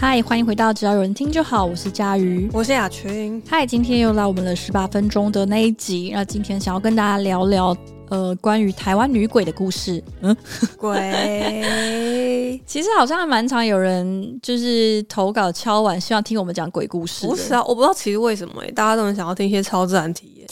嗨，欢迎回到只要有人听就好，我是佳瑜，我是雅群。嗨，今天又来我们的十八分钟的那一集，那今天想要跟大家聊聊呃关于台湾女鬼的故事。嗯，鬼，其实好像还蛮常有人就是投稿敲碗，希望听我们讲鬼故事。不是啊，我不知道其实为什么哎，大家都很想要听一些超自然体验。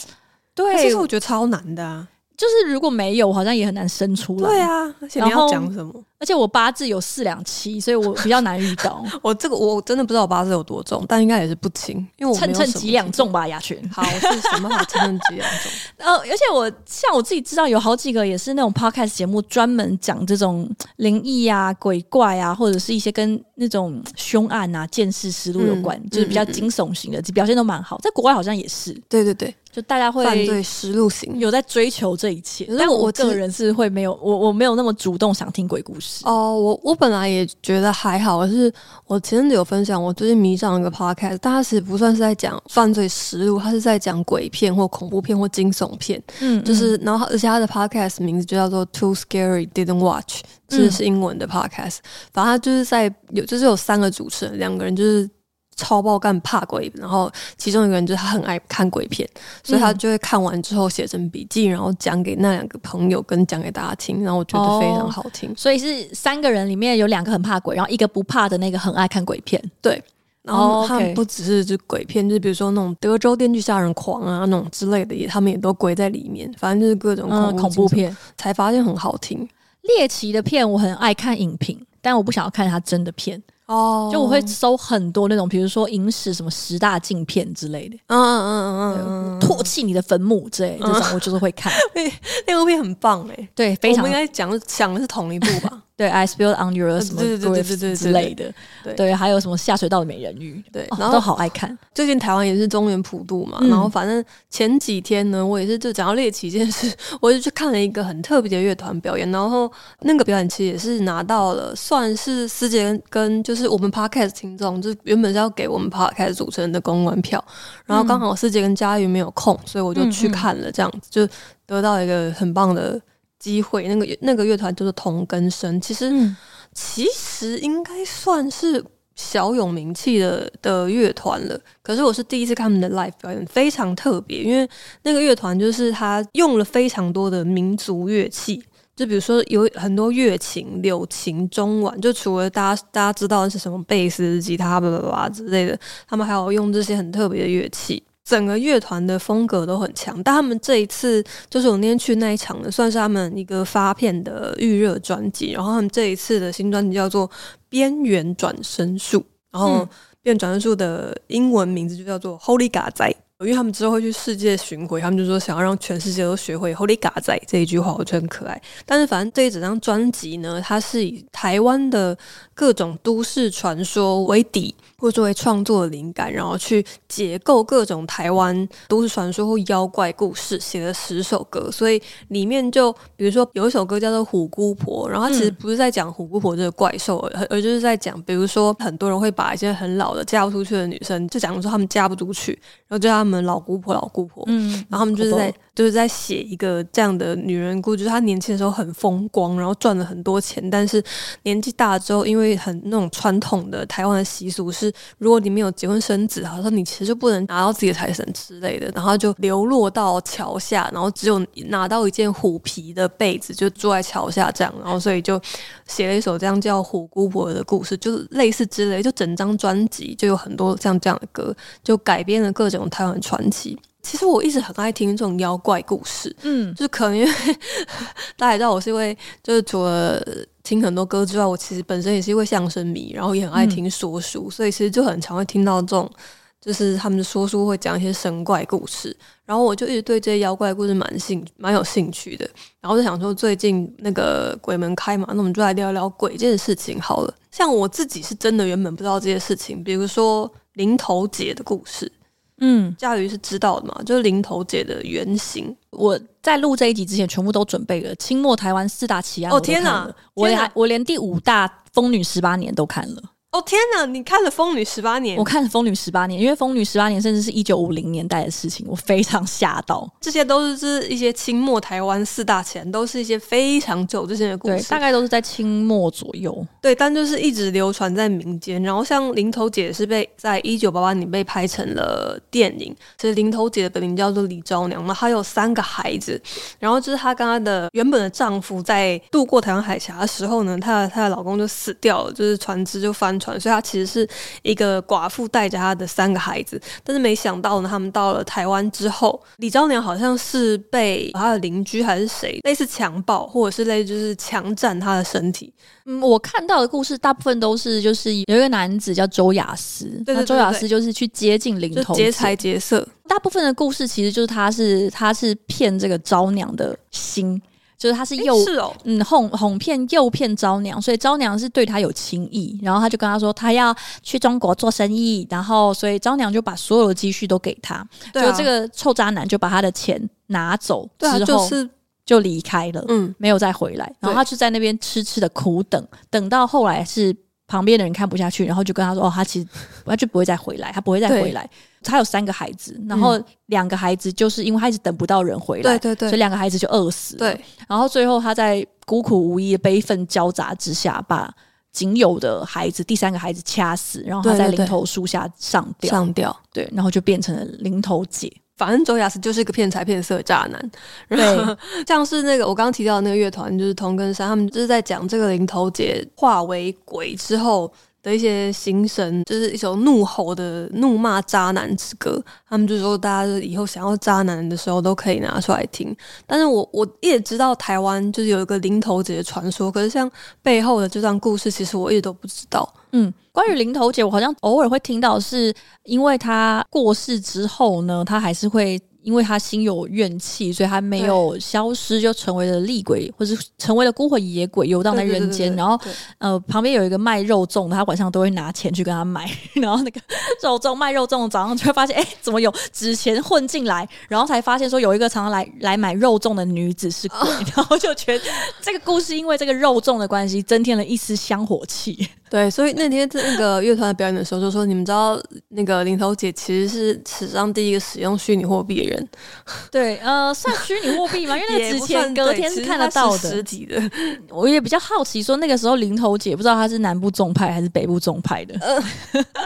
对，其实我觉得超难的啊。就是如果没有，好像也很难生出来。对啊，而且你要讲什么？而且我八字有四两七，所以我比较难遇到。我这个我真的不知道我八字有多重，但应该也是不轻，因为我称称几两重吧，雅群。好，我是什么好称称几两重？呃，而且我像我自己知道有好几个也是那种 podcast 节目，专门讲这种灵异啊、鬼怪啊，或者是一些跟那种凶案啊、见识实录有关，嗯、就是比较惊悚型的，表现都蛮好。在国外好像也是，对对对。就大家会犯罪实录型有在追求这一切，但我个人是会没有我我没有那么主动想听鬼故事哦。我我本来也觉得还好，可是我前阵子有分享，我最近迷上一个 podcast，但它其实不算是在讲犯罪实录，它是在讲鬼片或恐怖片或惊悚片。嗯，就是然后而且它的 podcast 名字就叫做 Too Scary Didn't Watch，这是是英文的 podcast。反正它就是在有就是有三个主持人，两个人就是。超爆干怕鬼，然后其中一个人就是他很爱看鬼片，所以他就会看完之后写成笔记，然后讲给那两个朋友跟讲给大家听，然后我觉得非常好听。哦，所以是三个人里面有两个很怕鬼，然后一个不怕的那个很爱看鬼片。对，然后他们不只是就鬼片，就是比如说那种德州电锯杀人狂啊那种之类的，也他们也都归在里面。反正就是各种恐怖，嗯、恐怖片，才发现很好听。猎奇的片我很爱看影评，但我不想要看他真的片。哦，oh, 就我会搜很多那种，比如说影史什么十大镜片之类的，嗯嗯嗯嗯嗯，唾弃你的坟墓之类的，这种我就是会看。那部片很棒哎，对，非常。我们应该讲讲的是同一部吧？对，I spilled on your 什么对对对对对之类的，对。对，还有什么下水道的美人鱼，对，然后都好爱看。最近台湾也是中原普渡嘛，然后反正前几天呢，我也是就讲到猎奇这件事，我就去看了一个很特别的乐团表演，然后那个表演其实也是拿到了算是师姐跟就是我们 Podcast 听众，就原本是要给我们 Podcast 主持人的公关票，然后刚好师姐跟佳瑜没有空，所以我就去看了，这样子就得到一个很棒的。机会，那个那个乐团就是同根生，其实、嗯、其实应该算是小有名气的的乐团了。可是我是第一次看他们的 live 表演，非常特别，因为那个乐团就是他用了非常多的民族乐器，就比如说有很多乐琴、柳琴、中阮，就除了大家大家知道的是什么贝斯、吉他、叭叭叭之类的，他们还有用这些很特别的乐器。整个乐团的风格都很强，但他们这一次就是我那天去那一场的，算是他们一个发片的预热专辑。然后他们这一次的新专辑叫做《边缘转身术》，然后《边缘转身术》的英文名字就叫做 Holy God 仔。因为他们之后会去世界巡回，他们就说想要让全世界都学会 Holy God 仔这一句话，我觉得很可爱。但是反正这一整张专辑呢，它是以台湾的各种都市传说为底。或作为创作灵感，然后去解构各种台湾都市传说或妖怪故事，写了十首歌。所以里面就比如说有一首歌叫做《虎姑婆》，然后它其实不是在讲虎姑婆这个怪兽，而而就是在讲，比如说很多人会把一些很老的嫁不出去的女生，就讲说他们嫁不出去，然后叫他们老姑婆、老姑婆。嗯，然后他们就是在就是在写一个这样的女人故事，就是她年轻的时候很风光，然后赚了很多钱，但是年纪大了之后，因为很那种传统的台湾的习俗是。如果你没有结婚生子，好像你其实就不能拿到自己的财产之类的，然后就流落到桥下，然后只有拿到一件虎皮的被子，就住在桥下这样，然后所以就写了一首这样叫《虎姑婆》的故事，就是类似之类，就整张专辑就有很多像这样的歌，就改编了各种台湾传奇。其实我一直很爱听这种妖怪故事，嗯，就是可能因为 大家也知道我是因为就是除了。听很多歌之外，我其实本身也是一位相声迷，然后也很爱听说书，嗯、所以其实就很常会听到这种，就是他们的说书会讲一些神怪故事，然后我就一直对这些妖怪故事蛮兴蛮有兴趣的，然后就想说最近那个鬼门开嘛，那我们就来聊聊鬼这件事情好了。像我自己是真的原本不知道这些事情，比如说林头姐的故事。嗯，嘉瑜是知道的嘛？就是林头姐的原型。我在录这一集之前，全部都准备了。清末台湾四大奇案，哦天哪！我连我连第五大疯女十八年都看了。哦天哪！你看了《疯女十八年》？我看了《疯女十八年》，因为《疯女十八年》甚至是一九五零年代的事情，我非常吓到。这些都是是一些清末台湾四大钱，都是一些非常久之前的故事，大概都是在清末左右。对，但就是一直流传在民间。然后像林头姐是被在一九八八年被拍成了电影。其实林头姐的本名叫做李昭娘嘛，她有三个孩子。然后就是她跟她的原本的丈夫在渡过台湾海峡的时候呢，她的她的老公就死掉了，就是船只就翻船，所以她其实是一个寡妇带着她的三个孩子。但是没想到呢，他们到了台湾之后，李昭娘好像是被她的邻居还是谁类似强暴，或者是类似就是强占她的身体。嗯，我看到的故事大部分都是就是有一个男子叫周亚斯，对，对，对，对，周亚斯就是去接近林投姐，劫财劫色。大部分的故事其实就是他是他是骗这个昭娘的心。就是他是诱，是哦，嗯，哄哄骗诱骗昭娘，所以昭娘是对他有情意，然后他就跟他说他要去中国做生意，然后所以昭娘就把所有的积蓄都给他，对啊，就这个臭渣男就把他的钱拿走之后，就是就离开了，嗯，没有再回来，然后他就在那边痴痴的苦等，等到后来是。旁边的人看不下去，然后就跟他说：“哦，他其实他就不会再回来，他不会再回来。他有三个孩子，然后两个孩子就是因为他一直等不到人回来，对对对，所以两个孩子就饿死了。对，然后最后他在孤苦无依、悲愤交杂之下，把仅有的孩子第三个孩子掐死，然后他在林头树下上吊，上吊。对，然后就变成了林头姐。”反正周亚斯就是一个骗财骗色的渣男，对，像是那个我刚刚提到的那个乐团，就是同根山，他们就是在讲这个林头姐化为鬼之后的一些心声，就是一首怒吼的怒骂渣男之歌。他们就说，大家以后想要渣男的时候都可以拿出来听。但是我我也知道台湾就是有一个林头姐的传说，可是像背后的这段故事，其实我一直都不知道。嗯，关于林头姐，我好像偶尔会听到，是因为她过世之后呢，她还是会。因为他心有怨气，所以他没有消失，就成为了厉鬼，或是成为了孤魂野鬼，游荡在人间。然后，呃，旁边有一个卖肉粽的，他晚上都会拿钱去跟他买。然后那个肉粽卖肉粽的早上就会发现，哎，怎么有纸钱混进来？然后才发现说有一个常常来来买肉粽的女子是鬼。然后就觉得这个故事因为这个肉粽的关系，增添了一丝香火气。对，所以那天在那个乐团表演的时候，就说你们知道那个林头姐其实是史上第一个使用虚拟货币的人。对，呃，算虚拟货币吗？因为那个纸钱隔天是看得到的，实体的。我也比较好奇，说那个时候林头姐不知道她是南部重派还是北部重派的。呃，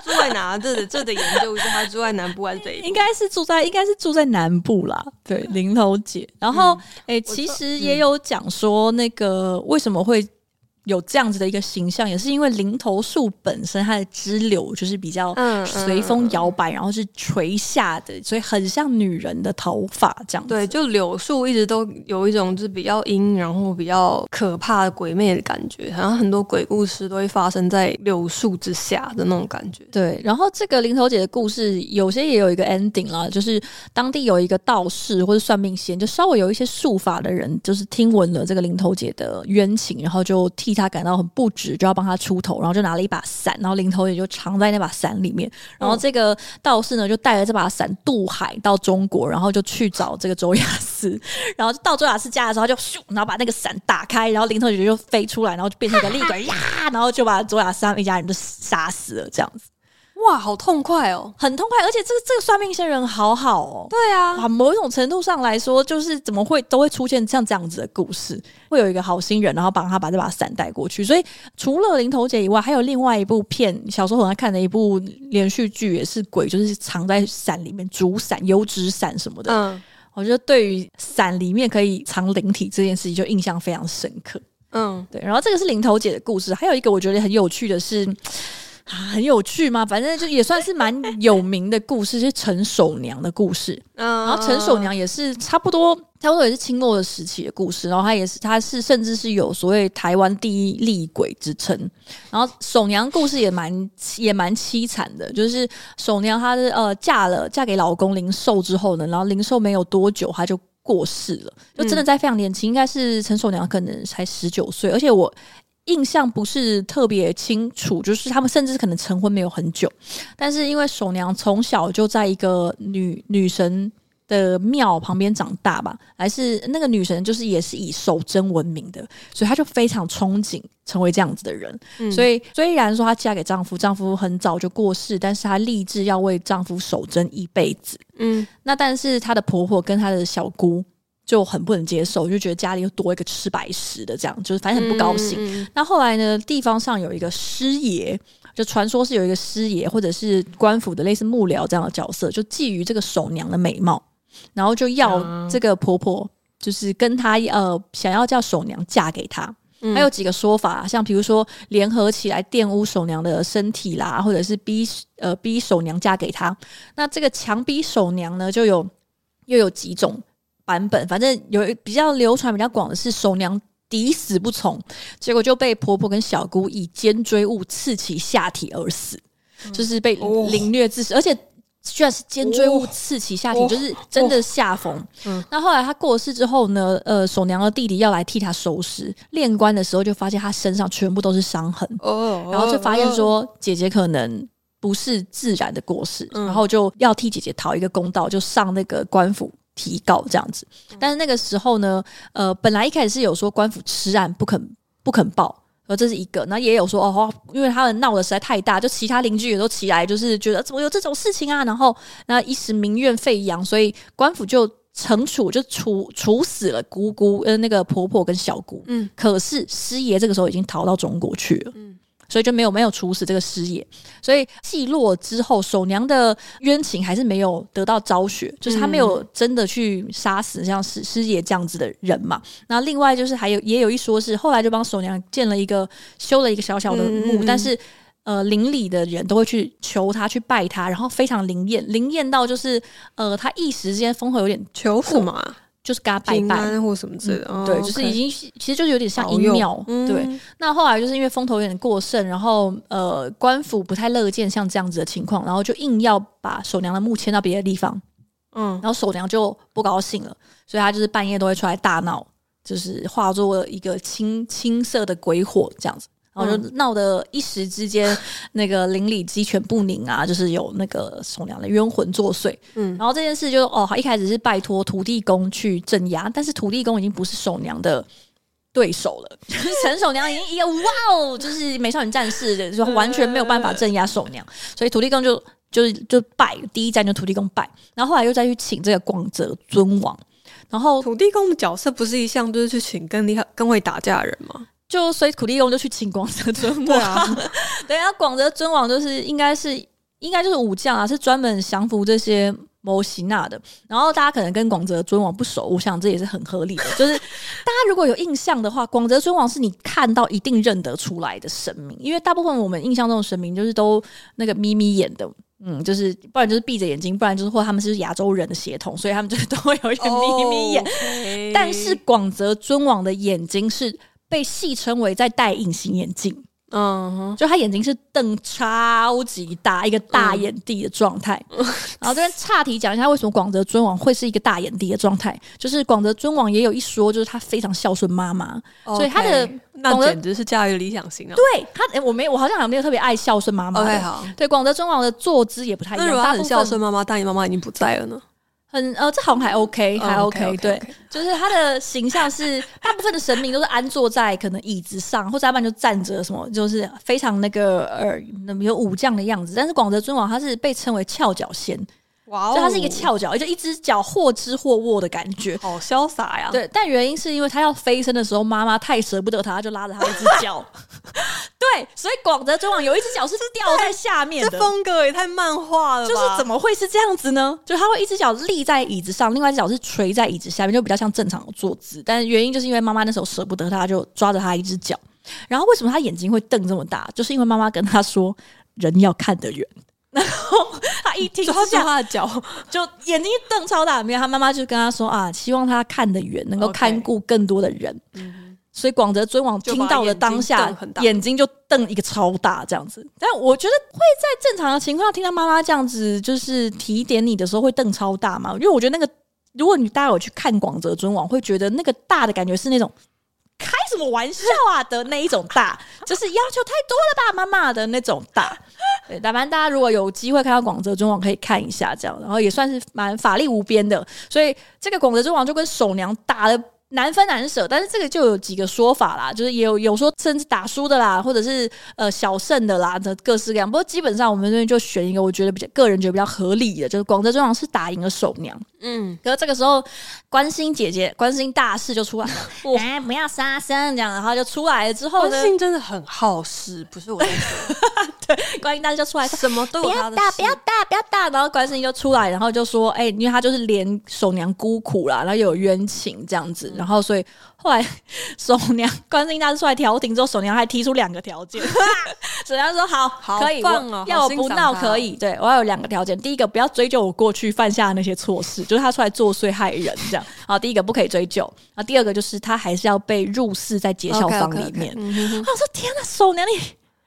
住在哪？这得这得研究一下，她住在南部还是北部？应该是住在，应该是住在南部啦。对，林头姐。然后，哎、嗯欸，其实也有讲说，那个为什么会。有这样子的一个形象，也是因为林头树本身它的枝柳就是比较随风摇摆，然后是垂下的，所以很像女人的头发这样子。对，就柳树一直都有一种就是比较阴，然后比较可怕的鬼魅的感觉，好像很多鬼故事都会发生在柳树之下的那种感觉。对，然后这个林头姐的故事有些也有一个 ending 啦，就是当地有一个道士或者算命仙，就稍微有一些术法的人，就是听闻了这个林头姐的冤情，然后就替。替他感到很不值，就要帮他出头，然后就拿了一把伞，然后林头也就藏在那把伞里面。然后这个道士呢，就带着这把伞渡海到中国，然后就去找这个周亚斯。然后到周亚斯家的时候，就咻，然后把那个伞打开，然后林头也就飞出来，然后就变成一个厉鬼呀，然后就把周亚斯他们一家人都杀死了，这样子。哇，好痛快哦，很痛快，而且这个这个算命先人好好哦。对啊，啊，某一种程度上来说，就是怎么会都会出现像这样子的故事，会有一个好心人，然后帮他把这把伞带过去。所以除了林头姐以外，还有另外一部片，小时候很爱看的一部连续剧，也是鬼，就是藏在伞里面，竹伞、油纸伞什么的。嗯，我觉得对于伞里面可以藏灵体这件事情，就印象非常深刻。嗯，对。然后这个是林头姐的故事，还有一个我觉得很有趣的是。啊，很有趣吗？反正就也算是蛮有名的故事，是陈守娘的故事。嗯，然后陈守娘也是差不多，差不多也是清末的时期的故事。然后她也是，她是甚至是有所谓台湾第一厉鬼之称。然后守娘故事也蛮也蛮凄惨的，就是守娘她是呃嫁了嫁给老公林寿之后呢，然后林寿没有多久她就过世了，就真的在非常年轻，应该是陈守娘可能才十九岁，而且我。印象不是特别清楚，就是他们甚至可能成婚没有很久，但是因为守娘从小就在一个女女神的庙旁边长大吧，还是那个女神就是也是以守贞闻名的，所以她就非常憧憬成为这样子的人。嗯、所以虽然说她嫁给丈夫，丈夫很早就过世，但是她立志要为丈夫守贞一辈子。嗯，那但是她的婆婆跟她的小姑就很不能接受，就觉得家里又多一个吃白食的，这样就是反正很不高兴。嗯、那后来呢，地方上有一个师爷。就传说是有一个师爷，或者是官府的类似幕僚这样的角色，就觊觎这个守娘的美貌，然后就要这个婆婆，就是跟她呃想要叫守娘嫁给他。嗯、还有几个说法，像比如说联合起来玷污守娘的身体啦，或者是逼呃逼守娘嫁给他。那这个强逼守娘呢，就有又有几种版本，反正有比较流传比较广的是守娘。抵死不从，结果就被婆婆跟小姑以尖锥物刺其下体而死，嗯、就是被凌虐致死，哦、而且居然是尖锥物刺其下体，哦、就是真的下风。嗯，那后来他过世之后呢，呃，守娘的弟弟要来替他收尸，练官的时候就发现他身上全部都是伤痕，哦，然后就发现说姐姐可能不是自然的过世，嗯、然后就要替姐姐讨一个公道，就上那个官府。提告这样子，但是那个时候呢，呃，本来一开始是有说官府吃案不肯不肯报，而这是一个，那也有说哦，因为他们闹得实在太大，就其他邻居也都起来，就是觉得怎么有这种事情啊，然后那一时民怨沸扬，所以官府就惩处，就处处死了姑姑呃那个婆婆跟小姑，嗯，可是师爷这个时候已经逃到中国去了，嗯。所以就没有没有处死这个师爷，所以记落之后，守娘的冤情还是没有得到昭雪，就是他没有真的去杀死像师师爷这样子的人嘛。那另外就是还有也有一说是后来就帮守娘建了一个修了一个小小的墓，但是呃邻里的人都会去求他去拜他，然后非常灵验，灵验到就是呃他一时之间风头有点求什么啊？就是给他拜拜。或什么之类的，嗯、对，哦、就是已经其实就是有点像阴庙，嗯、对。那后来就是因为风头有点过盛，然后呃官府不太乐见像这样子的情况，然后就硬要把守娘的墓迁到别的地方，嗯，然后守娘就不高兴了，所以他就是半夜都会出来大闹，就是化作一个青青色的鬼火这样子。然后就闹得一时之间，那个邻里鸡犬不宁啊，就是有那个守娘的冤魂作祟。嗯，然后这件事就哦，一开始是拜托土地公去镇压，但是土地公已经不是守娘的对手了。就是陈守娘已经一个哇哦，就是美少女战士，就完全没有办法镇压守娘，所以土地公就就就拜第一站就土地公拜，然后后来又再去请这个广泽尊王。然后土地公的角色不是一向就是去请更厉害、更会打架的人吗？就所以苦力用就去请广泽尊王，对啊，广泽尊王就是应该是应该就是武将啊，是专门降服这些魔神仔的。然后大家可能跟广泽尊王不熟，我想这也是很合理的。就是大家如果有印象的话，广泽尊王是你看到一定认得出来的神明，因为大部分我们印象中的神明就是都那个眯眯眼的，嗯，就是不然就是闭着眼睛，不然就是或他们是亚洲人的血统，所以他们就都会有一点眯眯眼。Oh. 但是广泽尊王的眼睛是。被戏称为在戴隐形眼镜，嗯哼，就他眼睛是瞪超级大，一个大眼地的状态。嗯、然后这边岔题讲一下，为什么广泽尊王会是一个大眼地的状态？就是广泽尊王也有一说，就是他非常孝顺妈妈，Okay. 所以他的那简直是家里的理想型啊。对他，欸、我没我好像没有特别爱孝顺妈妈。对广泽尊王的坐姿也不太一样。如果他很孝顺妈妈，但你妈妈已经不在了呢？很呃，这好像还 OK，还 OK，对，就是他的形象是大部分的神明都是安坐在可能椅子上，或者要不然就站着，什么就是非常那个呃，有武将的样子。但是广泽尊王他是被称为翘脚仙。哇哦！就它是一个翘脚，就一只脚或支或握的感觉，好潇洒呀。对，但原因是因为他要飞升的时候，妈妈太舍不得他，就拉着他一只脚。对，所以广泽尊王有一只脚是掉在下面的，这风格也太漫画了。就是怎么会是这样子呢？就他会一只脚立在椅子上，另外一只脚是垂在椅子下面，就比较像正常的坐姿。但是原因就是因为妈妈那时候舍不得他，就抓着他一只脚。然后为什么他眼睛会瞪这么大？就是因为妈妈跟他说，人要看得远。然 后他一听，抓住他的脚，就眼睛一瞪超大。没有，他妈妈就跟他说啊，希望他看得远，能够看顾更多的人。所以广泽尊王听到了当下，眼睛，眼睛就瞪一个超大这样子。但我觉得会在正常的情况下听到妈妈这样子，就是提点你的时候会瞪超大嘛？因为我觉得那个，如果你大家有去看广泽尊王，会觉得那个大的感觉是那种开什么玩笑啊的那一种大，就是要求太多了吧，妈妈的那种大。对，但凡大家如果有机会看到广泽尊王，可以看一下这样，然后也算是蛮法力无边的。所以这个广泽尊王就跟守娘打了。难分难舍，但是这个就有几个说法啦，就是也有有说甚至打输的啦，或者是呃小胜的啦，这各式各样。不过基本上我们这边就选一个我觉得比较个人觉得比较合理的，就是广泽中王是打赢了守娘。嗯，可是这个时候关心姐姐、关心大事就出来了，哎，不要杀生这样，然后就出来了之后呢，观音真的很好事，不是我在说，对，观音大士就出来，什么都不要打，不要打，不要打，然后观音就出来，然后就说，哎，因为他就是连守娘孤苦啦，然后又有冤情这样子。然后，所以后来守娘观世音大师出来调停之后，守娘还提出两个条件。守娘说：“好，好可以，棒哦，要我不闹可以。对我要有两个条件，第一个不要追究我过去犯下的那些错事，就是他出来作祟害人这样。好，第一个不可以追究。啊，第二个就是他还是要被入室在解孝坊里面。我说天哪，守娘你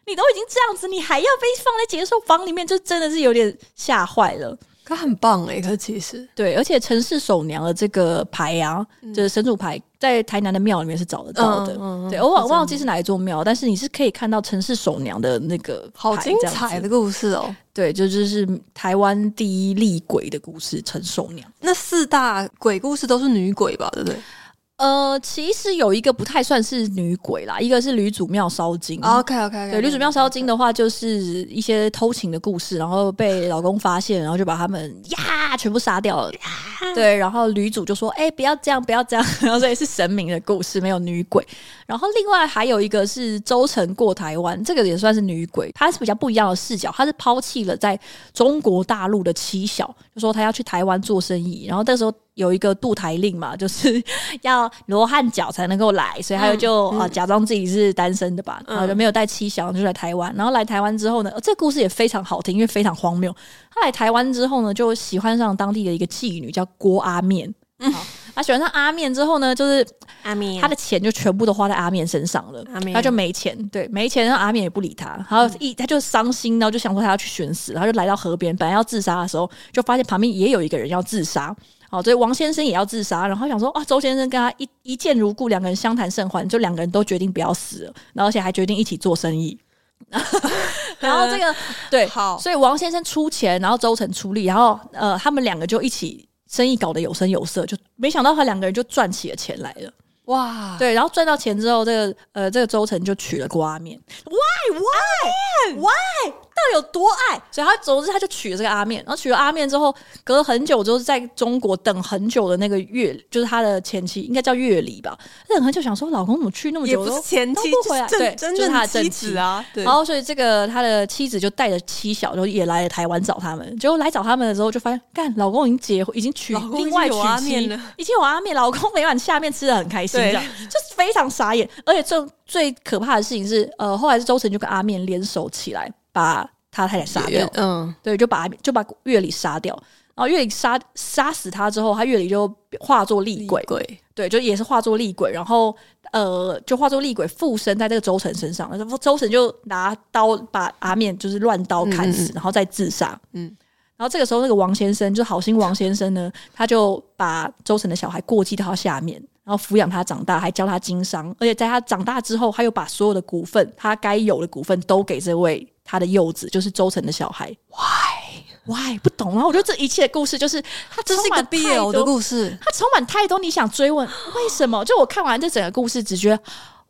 你都已经这样子，你还要被放在解孝坊里面，就真的是有点吓坏了。”他很棒哎、欸，可其实对，而且城市守娘的这个牌啊，嗯、就是神主牌，在台南的庙里面是找得到的。嗯嗯、对，我忘忘记是哪一座庙，但是你是可以看到城市守娘的那个好精彩的故事哦。对，就就是台湾第一厉鬼的故事，陈守娘。那四大鬼故事都是女鬼吧？对不对？呃，其实有一个不太算是女鬼啦，一个是吕祖庙烧金。OK OK 对，吕祖庙烧金的话，就是一些偷情的故事，然后被老公发现，然后就把他们呀全部杀掉了。对，然后女主就说：“哎、欸，不要这样，不要这样。”然后这也是神明的故事，没有女鬼。然后另外还有一个是周成过台湾，这个也算是女鬼，她是比较不一样的视角，她是抛弃了在中国大陆的妻小，就说她要去台湾做生意，然后那时候。有一个渡台令嘛，就是要罗汉脚才能够来，所以他就啊假装自己是单身的吧，然后就没有带妻小，就来台湾。然后来台湾之后呢，这个故事也非常好听，因为非常荒谬。他来台湾之后呢，就喜欢上当地的一个妓女，叫郭阿面。嗯，他喜欢上阿面之后呢，就是阿面，他的钱就全部都花在阿面身上了，阿面他就没钱，对，没钱，然后阿面也不理他，然后一他就伤心，然后就想说他要去寻死，然后就来到河边，本来要自杀的时候，就发现旁边也有一个人要自杀。哦，所以王先生也要自杀，然后想说，啊，周先生跟他一一见如故，两个人相谈甚欢，就两个人都决定不要死了，然后而且还决定一起做生意。然后这个 对，好，所以王先生出钱，然后周成出力，然后呃，他们两个就一起生意搞得有声有色，就没想到他两个人就赚起了钱来了。哇，对，然后赚到钱之后，这个呃，这个周成就娶了郭阿面。Why why why？到底有多爱？所以他总之他就娶了这个阿面，然后娶了阿面之后，隔了很久，之后在中国等很久的那个月，就是他的前妻，应该叫月离吧。等很久，想说老公怎么去那么久都 前妻不回来？对，真就是他的妻子啊。对，然后所以这个他的妻子就带着妻小，就也来了台湾找他们。结果来找他们的时候，就发现干老公已经结婚，已经娶另外娶妻了，已经有阿面，老公每晚下面吃的很开心，这样就是。非常傻眼，而且最最可怕的事情是，呃，后来是周成就跟阿面联手起来，把他太太杀掉。嗯，对，就把就把月里杀掉，然后月里杀杀死他之后，他月里就化作厉鬼，鬼，对，就也是化作厉鬼，然后呃，就化作厉鬼附身在这个周成身上，然后周成就拿刀把阿面就是乱刀砍死，然后再自杀。嗯，然后这个时候那个王先生就好心王先生呢，他就把周成的小孩过继到他下面。然后抚养他长大，还教他经商，而且在他长大之后，他又把所有的股份，他该有的股份都给这位他的幼子，就是周成的小孩。Why？Why？不懂。啊我觉得这一切的故事，就是他这是一个 BL 的故事，他充满太多你想追问为什么。就我看完这整个故事，只觉得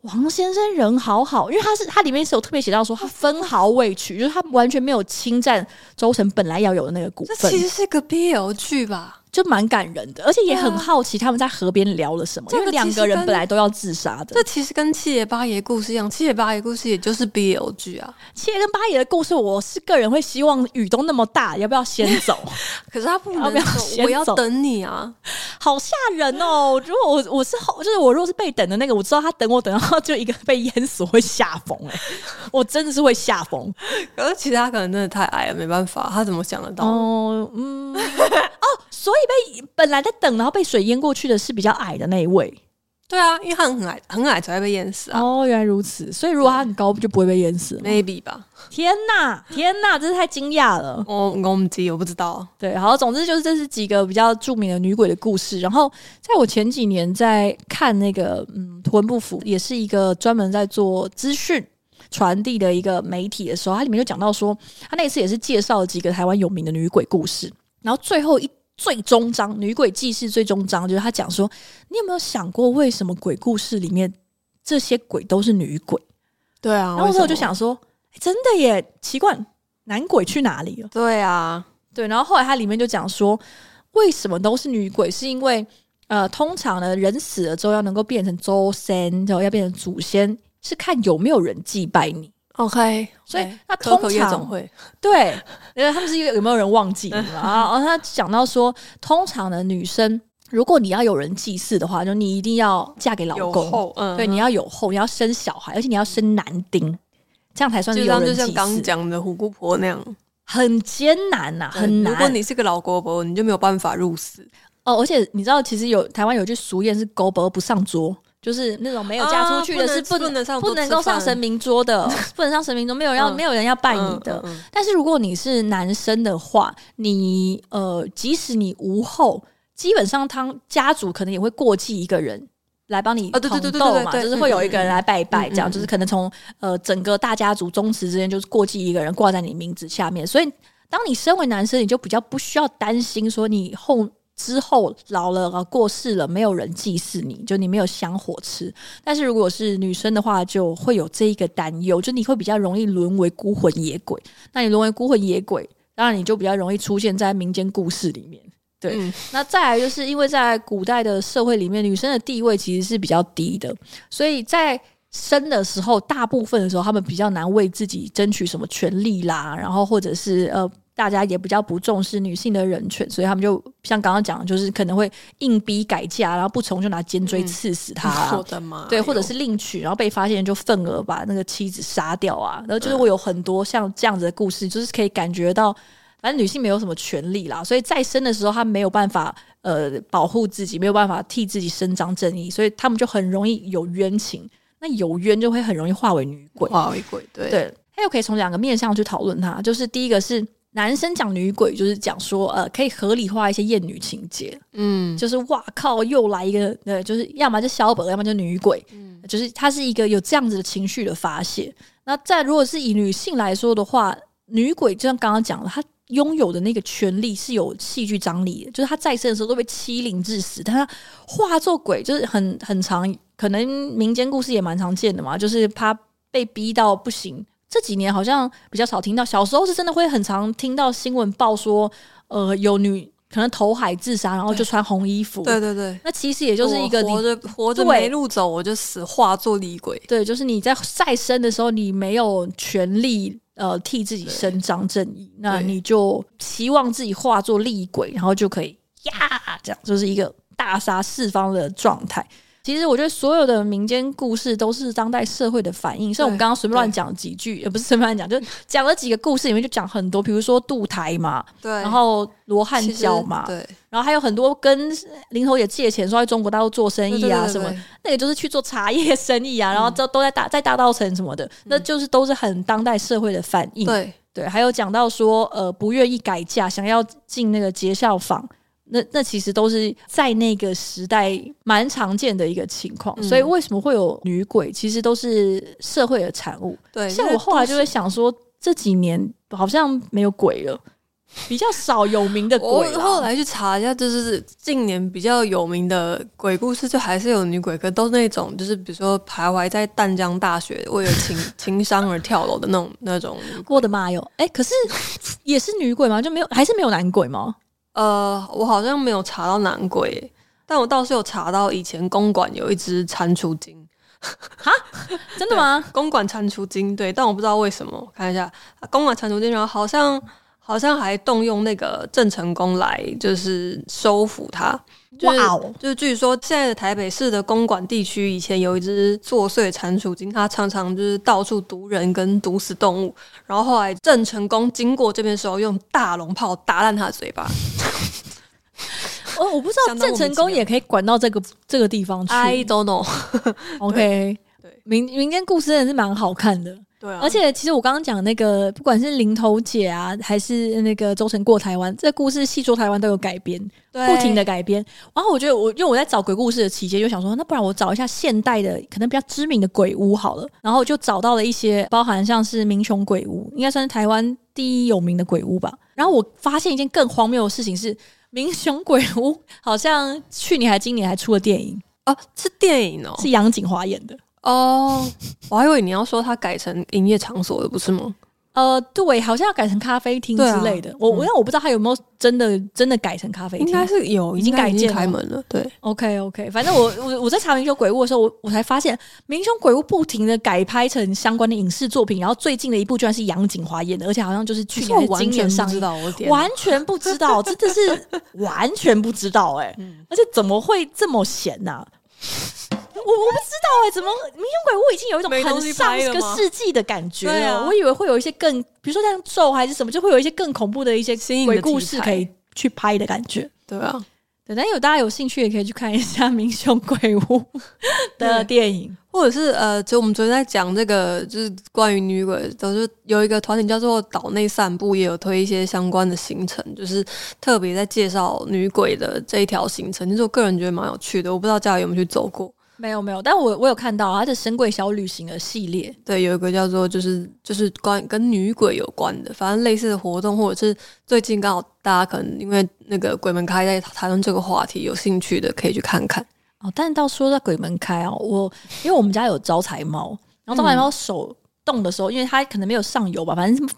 王先生人好好，因为他是他里面是有特别写到说他分毫未取，就是他完全没有侵占周成本来要有的那个股份。这其实是个 BL 剧吧？就蛮感人的，而且也很好奇他们在河边聊了什么。因为两个人本来都要自杀的。这其实跟七爷八爷故事一样，七爷八爷故事也就是 BL 剧啊。七爷跟八爷的故事，我是个人会希望雨都那么大，要不要先走？可是他不能要不要先走，我要等你啊，好吓人哦！如果我我是后，就是我如果是被等的那个，我知道他等我等到就一个被淹死，我会吓疯哎！我真的是会吓疯。可是其他可能真的太矮了，没办法，他怎么想得到？哦，嗯，哦，所以。被本来在等，然后被水淹过去的是比较矮的那一位。对啊，因为他很矮，很矮才会被淹死啊。哦，原来如此。所以如果他很高，就不会被淹死。Maybe 吧。天哪，天哪，真是太惊讶了。我我们记，我不知道。对，好，总之就是这是几个比较著名的女鬼的故事。然后在我前几年在看那个嗯，图文不符，也是一个专门在做资讯。传递的一个媒体的时候，它里面就讲到说，他那次也是介绍了几个台湾有名的女鬼故事，然后最后一最终章《女鬼记事》最终章就是他讲说，你有没有想过为什么鬼故事里面这些鬼都是女鬼？对啊，然后我就想说，欸，真的耶，奇怪，男鬼去哪里了？对啊，对，然后后来它里面就讲说，为什么都是女鬼？是因为呃，通常呢，人死了之后要能够变成周三，然后要变成祖先，是看有没有人祭拜你。OK，所以那通常夜总会 对，因为他们是有没有人忘记你嘛？然后他讲到说，通常的女生，如果你要有人祭祀的话，就你一定要嫁给老公，嗯，对，你要有后，你要生小孩，而且你要生男丁，这样才算是有人祭祀。就像刚讲的虎姑婆那样，很艰难呐，很难。如果你是个老姑婆，你就没有办法入死哦。而且你知道，其实有台湾有句俗谚是“狗婆不上桌”。就是那种没有嫁出去的，是不能不能够上神明桌的，不能上神明桌，没有要没有人要拜你的。但是如果你是男生的话，你呃，即使你无后，基本上他家族可能也会过继一个人来帮你统斗嘛，就是会有一个人来拜拜，这样就是可能从呃整个大家族宗祠之间就是过继一个人挂在你名字下面。所以当你身为男生，你就比较不需要担心说你后。之后老了啊过世了，没有人祭祀你，就你没有香火吃。但是如果是女生的话，就会有这一个担忧，就你会比较容易沦为孤魂野鬼。那你沦为孤魂野鬼，当然你就比较容易出现在民间故事里面。对，嗯、那再来就是因为在古代的社会里面，女生的地位其实是比较低的，所以在生的时候，大部分的时候，他们比较难为自己争取什么权利啦，然后或者是呃。大家也比较不重视女性的人权，所以他们就像刚刚讲的，就是可能会硬逼改嫁，然后不从就拿尖锥刺死他，啊。我的妈！对，或者是另娶，然后被发现就愤而把那个妻子杀掉啊。然后就是我有很多像这样子的故事，就是可以感觉到，反正女性没有什么权利啦，所以再生的时候她没有办法呃保护自己，没有办法替自己伸张正义，所以他们就很容易有冤情。那有冤就会很容易化为女鬼，化为鬼。对对，他又可以从两个面向去讨论它，就是第一个是。男生讲女鬼，就是讲说，呃，可以合理化一些厌女情节，嗯，就是哇靠，又来一个，呃，就是要么就小本，要么就女鬼，嗯，就是它是一个有这样子的情绪的发泄。那再如果是以女性来说的话，女鬼就像刚刚讲了，她拥有的那个权利是有戏剧张力的，就是她在生的时候都被欺凌致死，但她化作鬼就是很很常，可能民间故事也蛮常见的嘛，就是她被逼到不行。这几年好像比较少听到，小时候是真的会很常听到新闻报说，呃，有女可能投海自杀，然后就穿红衣服。对对对，那其实也就是一个活着活着没路走，我就死化作厉鬼。对，就是你在再生的时候，你没有权利呃替自己伸张正义，那你就期望自己化作厉鬼，然后就可以呀，这样就是一个大杀四方的状态。其实我觉得所有的民间故事都是当代社会的反应。像我们刚刚随便乱讲几句，也不是随便乱讲，就讲了几个故事里面就讲很多，比如说渡台嘛，对，然后罗汉教嘛，对，然后还有很多跟林头也借钱说在中国大陆做生意啊什么，那个就是去做茶叶生意啊，然后都都在大在大稻城什么的，那就是都是很当代社会的反应。对对，还有讲到说呃不愿意改嫁，想要进那个结孝坊。那那其实都是在那个时代蛮常见的一个情况，嗯、所以为什么会有女鬼，其实都是社会的产物。对，像我后来就会想说，这几年好像没有鬼了，比较少有名的 鬼。我后来去查一下，就是近年比较有名的鬼故事，就还是有女鬼，可都是那种就是比如说徘徊在淡江大学为了情 情伤而跳楼的那种那种。我的妈哟！哎、欸，可是 也是女鬼吗？就没有还是没有男鬼吗？呃，我好像没有查到男鬼，但我倒是有查到以前公馆有一只蟾蜍精，哈，真的吗？公馆蟾蜍精，对，但我不知道为什么，我看一下。公馆蟾蜍精，然后好像好像还动用那个郑成功来就是收服它。就是！就是据说现在的台北市的公馆地区，以前有一只作祟蟾蜍精，它常常就是到处毒人跟毒死动物。然后后来郑成功经过这边的时候，用大龙炮打烂它的嘴巴。哦，我不知道郑成功也可以管到这个这个地方去。I don't know。OK，对，民民间故事真的是蛮好看的。对啊，而且其实我刚刚讲那个，不管是零头姐啊，还是那个周成过台湾，这故事细说台湾都有改编，对不停的改编。然后我觉得我因为我在找鬼故事的期间，就想说，那不然我找一下现代的，可能比较知名的鬼屋好了。然后就找到了一些，包含像是民雄鬼屋，应该算是台湾第一有名的鬼屋吧。然后我发现一件更荒谬的事情是，民雄鬼屋好像去年还今年还出了电影哦，是电影哦，是杨谨华演的。哦，我还以为你要说它改成营业场所了，不是吗？呃，对，好像要改成咖啡厅之类的。啊、我，因为、嗯、我不知道他有没有真的真的改成咖啡厅，应该是有，已经改建开门了。对，OK OK，反正我我我在查明雄鬼屋的时候，我我才发现明雄鬼屋不停的改拍成相关的影视作品，然后最近的一部居然是杨景华演的，而且好像就是去年今年上映，完全不知道，真的是完全不知道哎、欸，嗯、而且怎么会这么闲呢、啊？我我不知道哎、欸，怎么民雄鬼屋已经有一种很上个世纪的感觉了？了我以为会有一些更，比如说像咒还是什么，就会有一些更恐怖的一些鬼故事可以去拍的感觉。对啊，等下有大家有兴趣也可以去看一下民雄鬼屋 的电影，或者是呃，就我们昨天在讲这个，就是关于女鬼，都是有一个团体叫做岛内散步，也有推一些相关的行程，就是特别在介绍女鬼的这一条行程。其实我个人觉得蛮有趣的，我不知道家里有没有去走过。没有没有，但我我有看到它是神鬼小旅行的系列，对，有一个叫做就是就是关跟女鬼有关的，反正类似的活动，或者是最近刚好大家可能因为那个鬼门开在谈论这个话题，有兴趣的可以去看看哦。但是到说到鬼门开哦，我因为我们家有招财猫，然后招财猫手动的时候，嗯、因为它可能没有上油吧，反正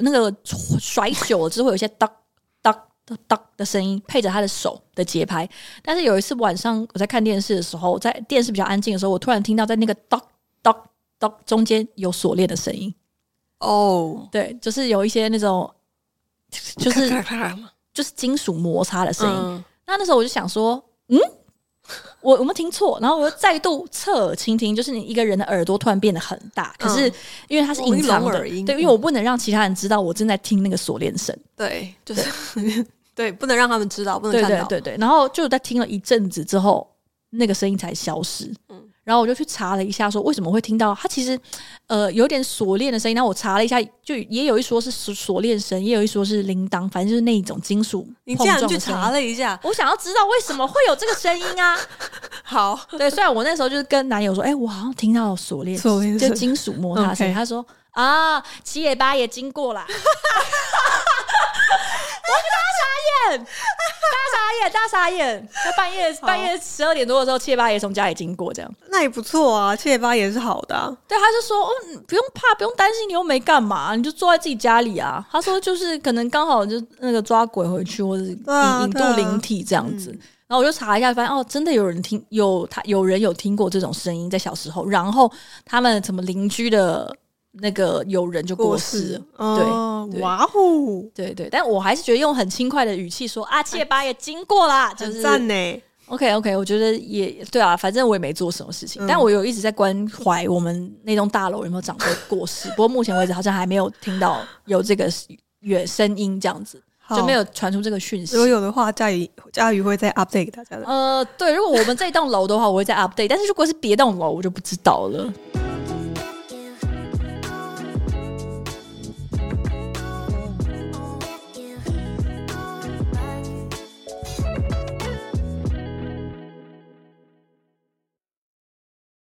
那个甩久了之后会有一些 哒哒。哒哒的声音配着他的手的节拍，但是有一次晚上我在看电视的时候，在电视比较安静的时候，我突然听到在那个哒哒哒中间有锁链的声音。哦，oh. 对，就是有一些那种，就是就是金属摩擦的声音。嗯、那那时候我就想说，嗯。我有没有听错？然后我又再度侧耳倾听，就是你一个人的耳朵突然变得很大，可是因为它是隐藏的，对，因为我不能让其他人知道我正在听那个锁链声，对，就是对，不能让他们知道，不能看到，对对对对。然后就在听了一阵子之后，那个声音才消失。嗯。然后我就去查了一下，说为什么会听到它其实，呃，有点锁链的声音。然后我查了一下，就也有一说是锁链声，也有一说是铃铛，反正就是那一种金属。你这样去查了一下，我想要知道为什么会有这个声音啊？好，对，虽然我那时候就是跟男友说，哎、欸，我好像听到锁链，锁链就金属摩擦声。Okay. 他说啊，七爷八爷经过啦。眼，大傻眼，大傻眼！在半夜半夜十二点多的时候，七爷八爷从家里经过，这样那也不错啊。七爷八爷是好的、啊，对，他就说，嗯，不用怕，不用担心，你又没干嘛，你就坐在自己家里啊。他说，就是可能刚好就那个抓鬼回去，或者引、啊、引渡灵体这样子。嗯、然后我就查一下，发现哦，真的有人听，有他有人有听过这种声音，在小时候。然后他们什么邻居的。那个有人就过世了，哦、对，哇哦，对对，但我还是觉得用很轻快的语气说啊，七爷八爷经过啦，哎、就是赞呢。OK OK，我觉得也对啊，反正我也没做什么事情，嗯、但我有一直在关怀我们那栋大楼有没有长辈过世。不过目前为止好像还没有听到有这个远声音这样子，就没有传出这个讯息。如果有的话，佳宇佳宇会再 update 给大家的。呃，对，如果我们这栋楼的话，我会再 update，但是如果是别栋楼，我就不知道了。